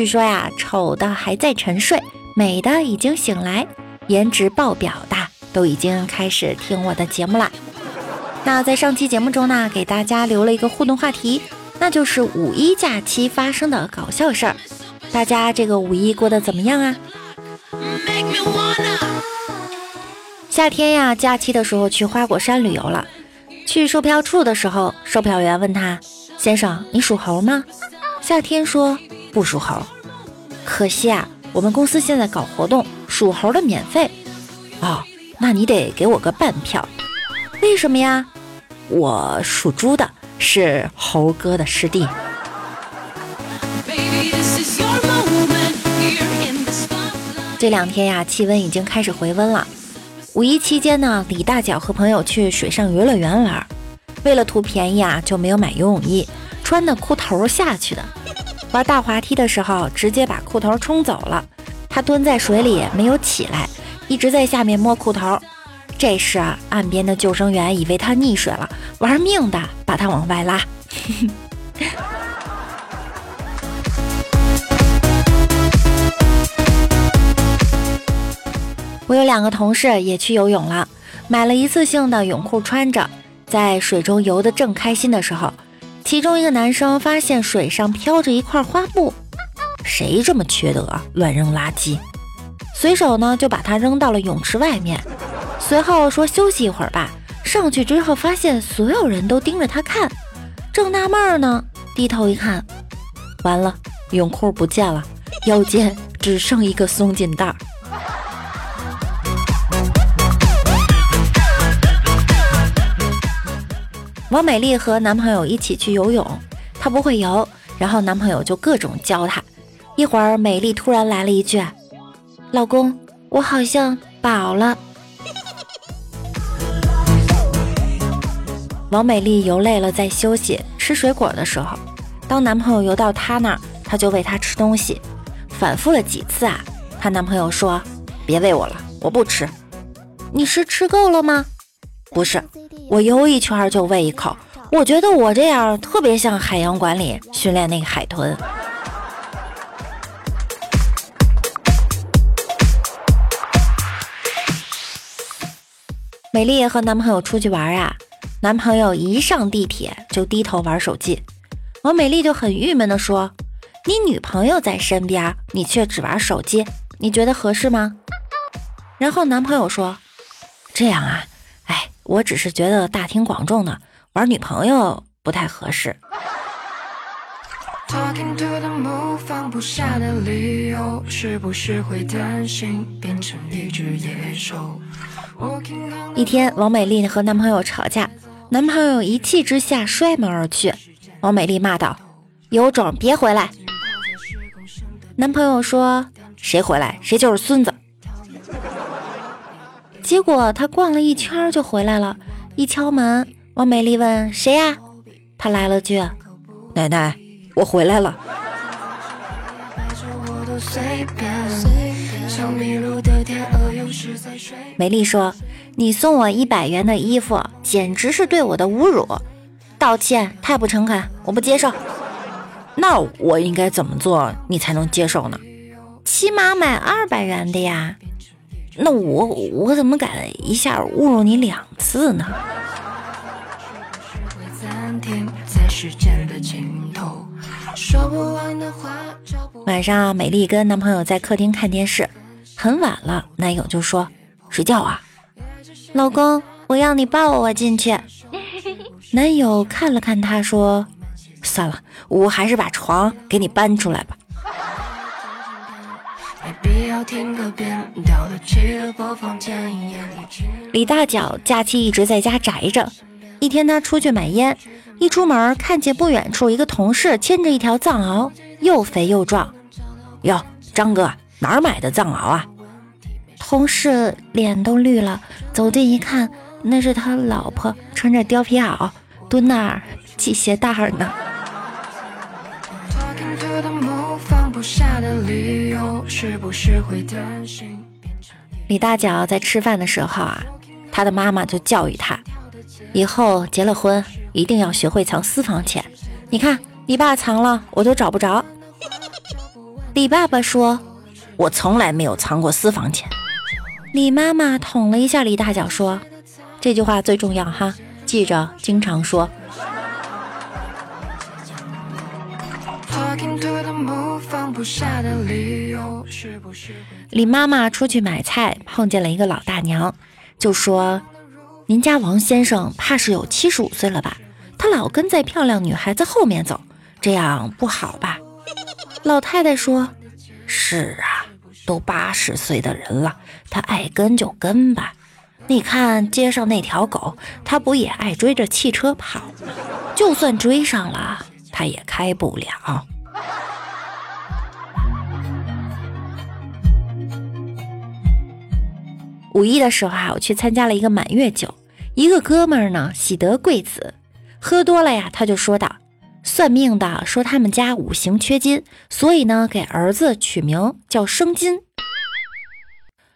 据说呀，丑的还在沉睡，美的已经醒来，颜值爆表的都已经开始听我的节目啦。那在上期节目中呢，给大家留了一个互动话题，那就是五一假期发生的搞笑事儿。大家这个五一过得怎么样啊？夏天呀，假期的时候去花果山旅游了。去售票处的时候，售票员问他：“先生，你属猴吗？”夏天说：“不属猴。”可惜啊，我们公司现在搞活动，属猴的免费。哦，那你得给我个半票。为什么呀？我属猪的，是猴哥的师弟。这两天呀，气温已经开始回温了。五一期间呢，李大脚和朋友去水上游乐园玩，为了图便宜啊，就没有买游泳衣，穿的裤头下去的。玩大滑梯的时候，直接把裤头冲走了。他蹲在水里没有起来，一直在下面摸裤头。这时啊，岸边的救生员以为他溺水了，玩命的把他往外拉。我有两个同事也去游泳了，买了一次性的泳裤穿着，在水中游得正开心的时候，其中一个男生发现水上飘着一块花布，谁这么缺德，乱扔垃圾？随手呢就把它扔到了泳池外面，随后说休息一会儿吧。上去之后发现所有人都盯着他看，正纳闷呢，低头一看，完了，泳裤不见了，腰间只剩一个松紧带。王美丽和男朋友一起去游泳，她不会游，然后男朋友就各种教她。一会儿，美丽突然来了一句：“老公，我好像饱了。”王美丽游累了，在休息吃水果的时候，当男朋友游到她那儿，她就喂他吃东西，反复了几次啊。她男朋友说：“别喂我了，我不吃。”你是吃够了吗？不是。我游一圈就喂一口，我觉得我这样特别像海洋馆里训练那个海豚。美丽和男朋友出去玩啊，男朋友一上地铁就低头玩手机，王美丽就很郁闷的说：“你女朋友在身边，你却只玩手机，你觉得合适吗？”然后男朋友说：“这样啊。”我只是觉得大庭广众的玩女朋友不太合适。一天，王美丽和男朋友吵架，男朋友一气之下摔门而去。王美丽骂道：“有种别回来！”男朋友说：“谁回来谁就是孙子。”结果他逛了一圈就回来了，一敲门，王美丽问谁呀？他来了句：“奶奶，我回来了。”美丽说：“你送我一百元的衣服，简直是对我的侮辱，道歉太不诚恳，我不接受。那我应该怎么做你才能接受呢？起码买二百元的呀。”那我我怎么敢一下侮辱你两次呢？晚上，美丽跟男朋友在客厅看电视，很晚了，男友就说睡觉啊，老公，我要你抱我进去。男友看了看他，说算了，我还是把床给你搬出来吧。李大脚假期一直在家宅着。一天，他出去买烟，一出门看见不远处一个同事牵着一条藏獒，又肥又壮。哟，张哥哪儿买的藏獒啊？同事脸都绿了，走近一看，那是他老婆穿着貂皮袄蹲那儿系鞋带呢。放不下的理由，是不是会担心李大脚在吃饭的时候啊，他的妈妈就教育他，以后结了婚一定要学会藏私房钱。你看你爸藏了，我都找不着。李爸爸说：“我从来没有藏过私房钱。”李妈妈捅了一下李大脚，说：“这句话最重要哈，记着经常说。”李妈妈出去买菜，碰见了一个老大娘，就说：“您家王先生怕是有七十五岁了吧？他老跟在漂亮女孩子后面走，这样不好吧？” 老太太说：“是啊，都八十岁的人了，他爱跟就跟吧。你看街上那条狗，它不也爱追着汽车跑吗？就算追上了，它也开不了。”五一的时候啊，我去参加了一个满月酒，一个哥们儿呢喜得贵子，喝多了呀，他就说道：“算命的说他们家五行缺金，所以呢给儿子取名叫生金。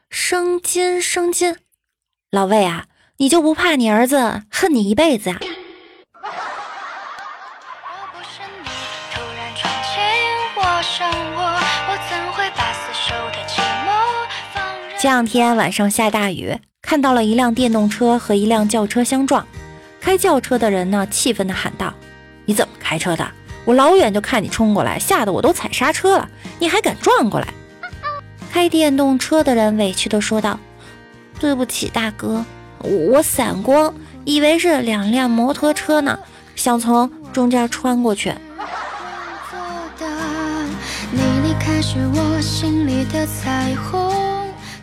生金生金，老魏啊，你就不怕你儿子恨你一辈子啊？”这两天晚上下大雨，看到了一辆电动车和一辆轿车相撞。开轿车的人呢，气愤地喊道：“你怎么开车的？我老远就看你冲过来，吓得我都踩刹车了，你还敢撞过来？”开电动车的人委屈地说道：“对不起，大哥，我散光，以为是两辆摩托车呢，想从中间穿过去。”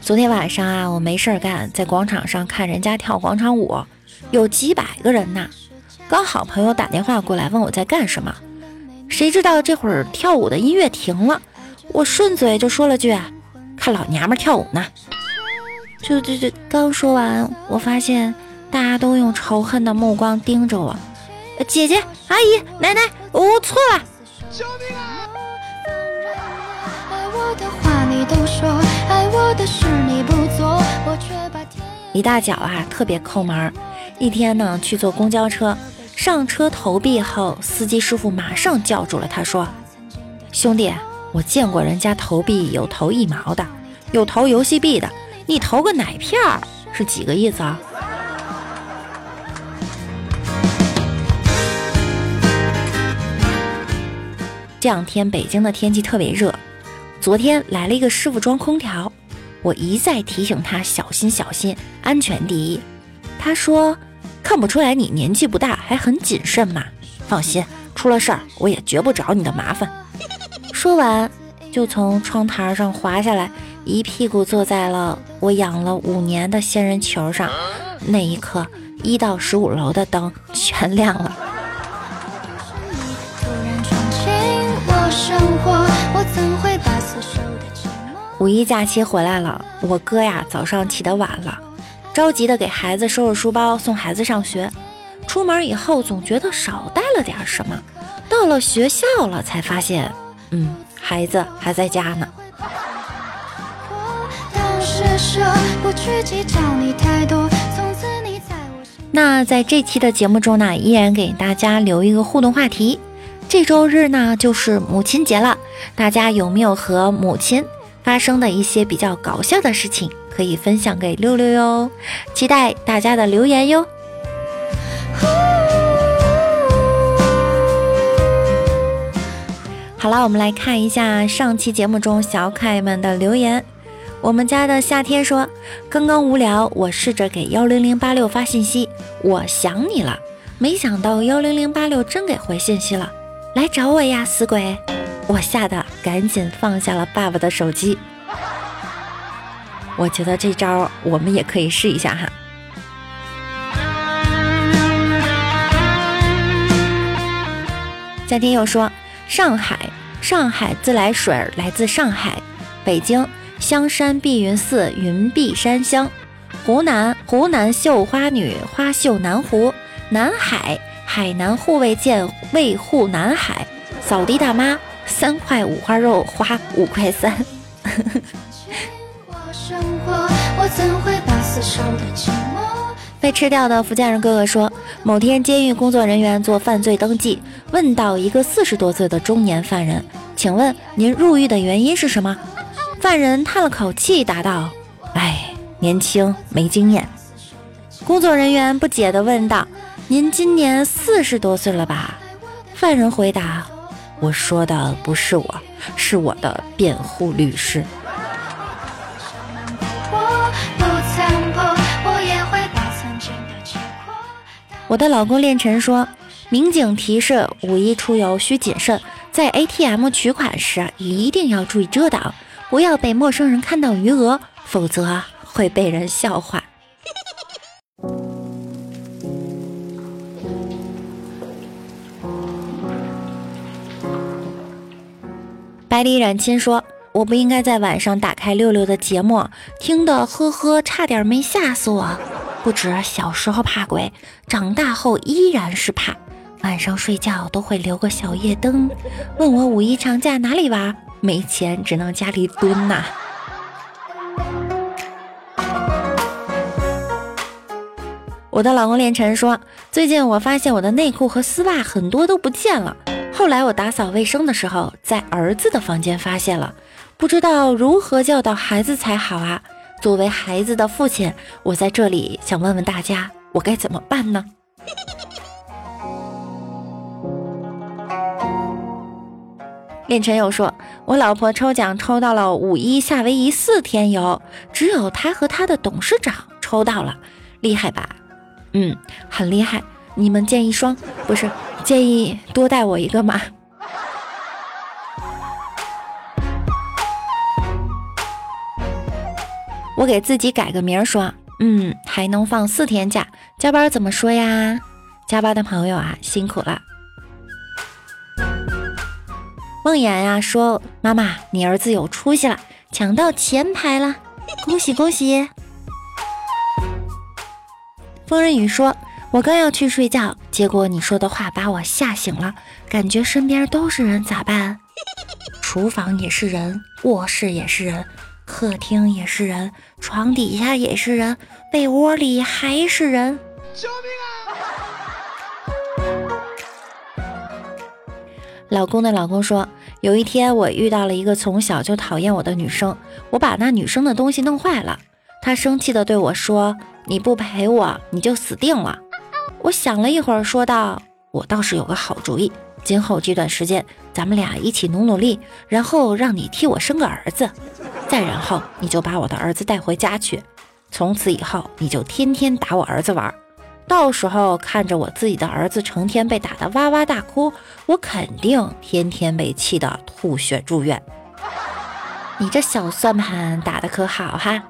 昨天晚上啊，我没事儿干，在广场上看人家跳广场舞，有几百个人呢。刚好朋友打电话过来问我在干什么，谁知道这会儿跳舞的音乐停了，我顺嘴就说了句：“看老娘们跳舞呢。”就就就刚说完，我发现大家都用仇恨的目光盯着我。姐姐、阿姨、奶奶，我错了。救命啊！李大脚啊，特别抠门。一天呢，去坐公交车，上车投币后，司机师傅马上叫住了他，说：“兄弟，我见过人家投币有投一毛的，有投游戏币的，你投个奶片儿是几个意思啊？”这两天北京的天气特别热。昨天来了一个师傅装空调，我一再提醒他小心小心，安全第一。他说看不出来你年纪不大，还很谨慎嘛。放心，出了事儿我也绝不找你的麻烦。说完就从窗台上滑下来，一屁股坐在了我养了五年的仙人球上。那一刻，一到十五楼的灯全亮了。生活，我怎会把所有五一假期回来了，我哥呀早上起得晚了，着急的给孩子收拾书包，送孩子上学。出门以后总觉得少带了点什么，到了学校了才发现，嗯，孩子还在家呢。那在这期的节目中呢，依然给大家留一个互动话题，这周日呢就是母亲节了，大家有没有和母亲？发生的一些比较搞笑的事情，可以分享给六六哟，期待大家的留言哟。好了，我们来看一下上期节目中小可爱们的留言。我们家的夏天说：“刚刚无聊，我试着给幺零零八六发信息，我想你了。没想到幺零零八六真给回信息了，来找我呀，死鬼！”我吓得赶紧放下了爸爸的手机。我觉得这招我们也可以试一下哈。夏天又说，上海上海自来水来自上海，北京香山碧云寺云碧山香，湖南湖南绣花女花绣南湖，南海海南护卫舰卫护南海，扫地大妈三块五花肉花五块三。被吃掉的福建人哥哥说，某天监狱工作人员做犯罪登记，问到一个四十多岁的中年犯人：“请问您入狱的原因是什么？”犯人叹了口气，答道：“哎，年轻没经验。”工作人员不解地问道：“您今年四十多岁了吧？”犯人回答：“我说的不是我，是我的辩护律师。”我的老公练晨说：“民警提示五一出游需谨慎，在 ATM 取款时一定要注意遮挡，不要被陌生人看到余额，否则会被人笑话。”百里染青说：“我不应该在晚上打开六六的节目，听的呵呵，差点没吓死我。”不止小时候怕鬼，长大后依然是怕。晚上睡觉都会留个小夜灯。问我五一长假哪里玩？没钱，只能家里蹲呐。我的老公练晨说，最近我发现我的内裤和丝袜很多都不见了。后来我打扫卫生的时候，在儿子的房间发现了，不知道如何教导孩子才好啊。作为孩子的父亲，我在这里想问问大家，我该怎么办呢？练晨又说，我老婆抽奖抽到了五一夏威夷四天游，只有她和她的董事长抽到了，厉害吧？嗯，很厉害。你们建议双，不是建议多带我一个吗？我给自己改个名儿，说，嗯，还能放四天假，加班怎么说呀？加班的朋友啊，辛苦了。梦魇呀说，妈妈，你儿子有出息了，抢到前排了，恭喜恭喜。风人雨说，我刚要去睡觉，结果你说的话把我吓醒了，感觉身边都是人，咋办？厨房也是人，卧室也是人。客厅也是人，床底下也是人，被窝里还是人。救命啊！老公的老公说，有一天我遇到了一个从小就讨厌我的女生，我把那女生的东西弄坏了，她生气的对我说：“你不陪我，你就死定了。”我想了一会儿，说道：“我倒是有个好主意，今后这段时间咱们俩一起努努力，然后让你替我生个儿子。”再然后，你就把我的儿子带回家去，从此以后你就天天打我儿子玩，到时候看着我自己的儿子成天被打得哇哇大哭，我肯定天天被气得吐血住院。你这小算盘打得可好哈！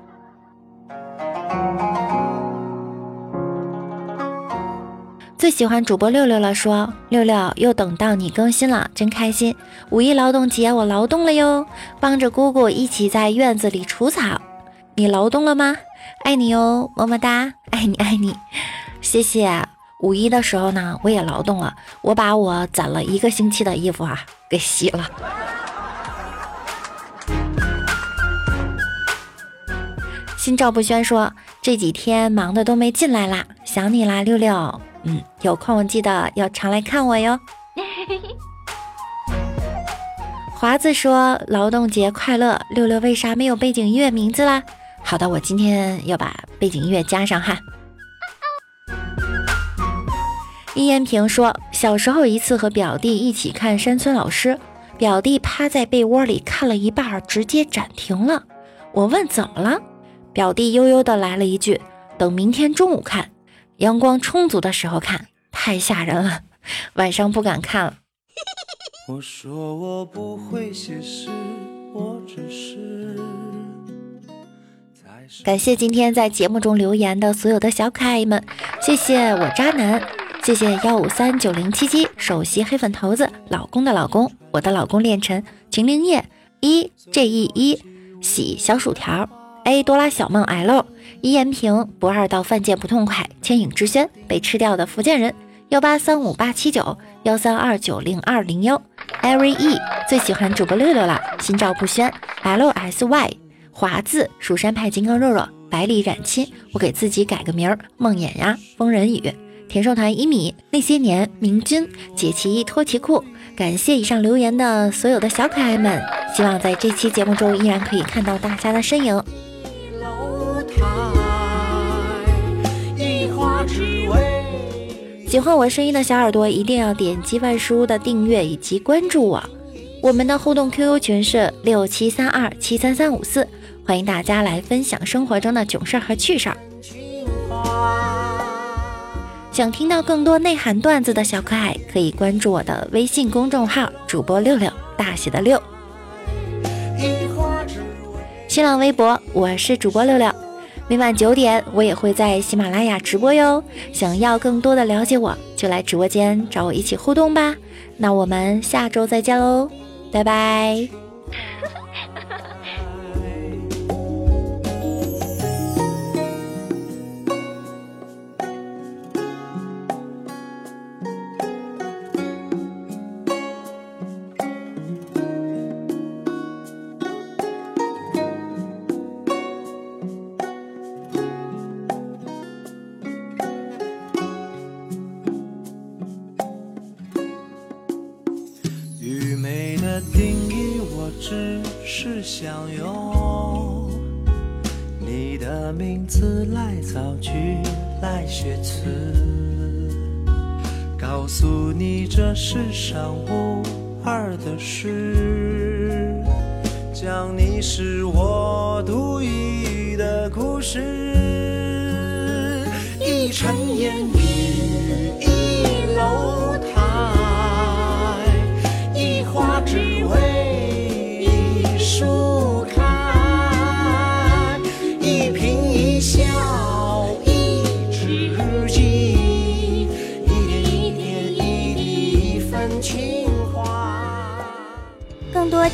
最喜欢主播六六了，说六六又等到你更新了，真开心！五一劳动节我劳动了哟，帮着姑姑一起在院子里除草。你劳动了吗？爱你哟，么么哒，爱你爱你，谢谢。五一的时候呢，我也劳动了，我把我攒了一个星期的衣服啊给洗了。心照不宣说这几天忙的都没进来啦，想你啦，六六。嗯，有空记得要常来看我哟。华子说：“劳动节快乐，六六为啥没有背景音乐名字啦？”好的，我今天要把背景音乐加上哈。易延平说：“小时候一次和表弟一起看山村老师，表弟趴在被窝里看了一半，直接暂停了。我问怎么了，表弟悠悠的来了一句：等明天中午看。”阳光充足的时候看，太吓人了，晚上不敢看了。我说我不会写诗，我只是感谢今天在节目中留言的所有的小可爱们，谢谢我渣男，谢谢幺五三九零七七首席黑粉头子老公的老公，我的老公练晨秦灵叶一 J E 一喜小薯条 A 多拉小梦 L 一言平不二到犯贱不痛快千影之轩被吃掉的福建人幺八三五八七九幺三二九零二零幺 Every E 最喜欢主播六六了，心照不宣 L S Y 华字蜀山派金刚肉肉百里染青，我给自己改个名儿梦魇呀疯人雨。田寿团一米，那些年明君解其衣脱其裤，感谢以上留言的所有的小可爱们，希望在这期节目中依然可以看到大家的身影。喜欢我声音的小耳朵一定要点击万事屋的订阅以及关注我。我们的互动 QQ 群是六七三二七三三五四，欢迎大家来分享生活中的囧事儿和趣事儿。想听到更多内涵段子的小可爱，可以关注我的微信公众号“主播六六”，大写的六。新浪微博我是主播六六，每晚九点我也会在喜马拉雅直播哟。想要更多的了解我，就来直播间找我一起互动吧。那我们下周再见喽，拜拜。想用，你的名字来造句，来写词，告诉你这世上无二的事，讲你是我独一的故事，一尘烟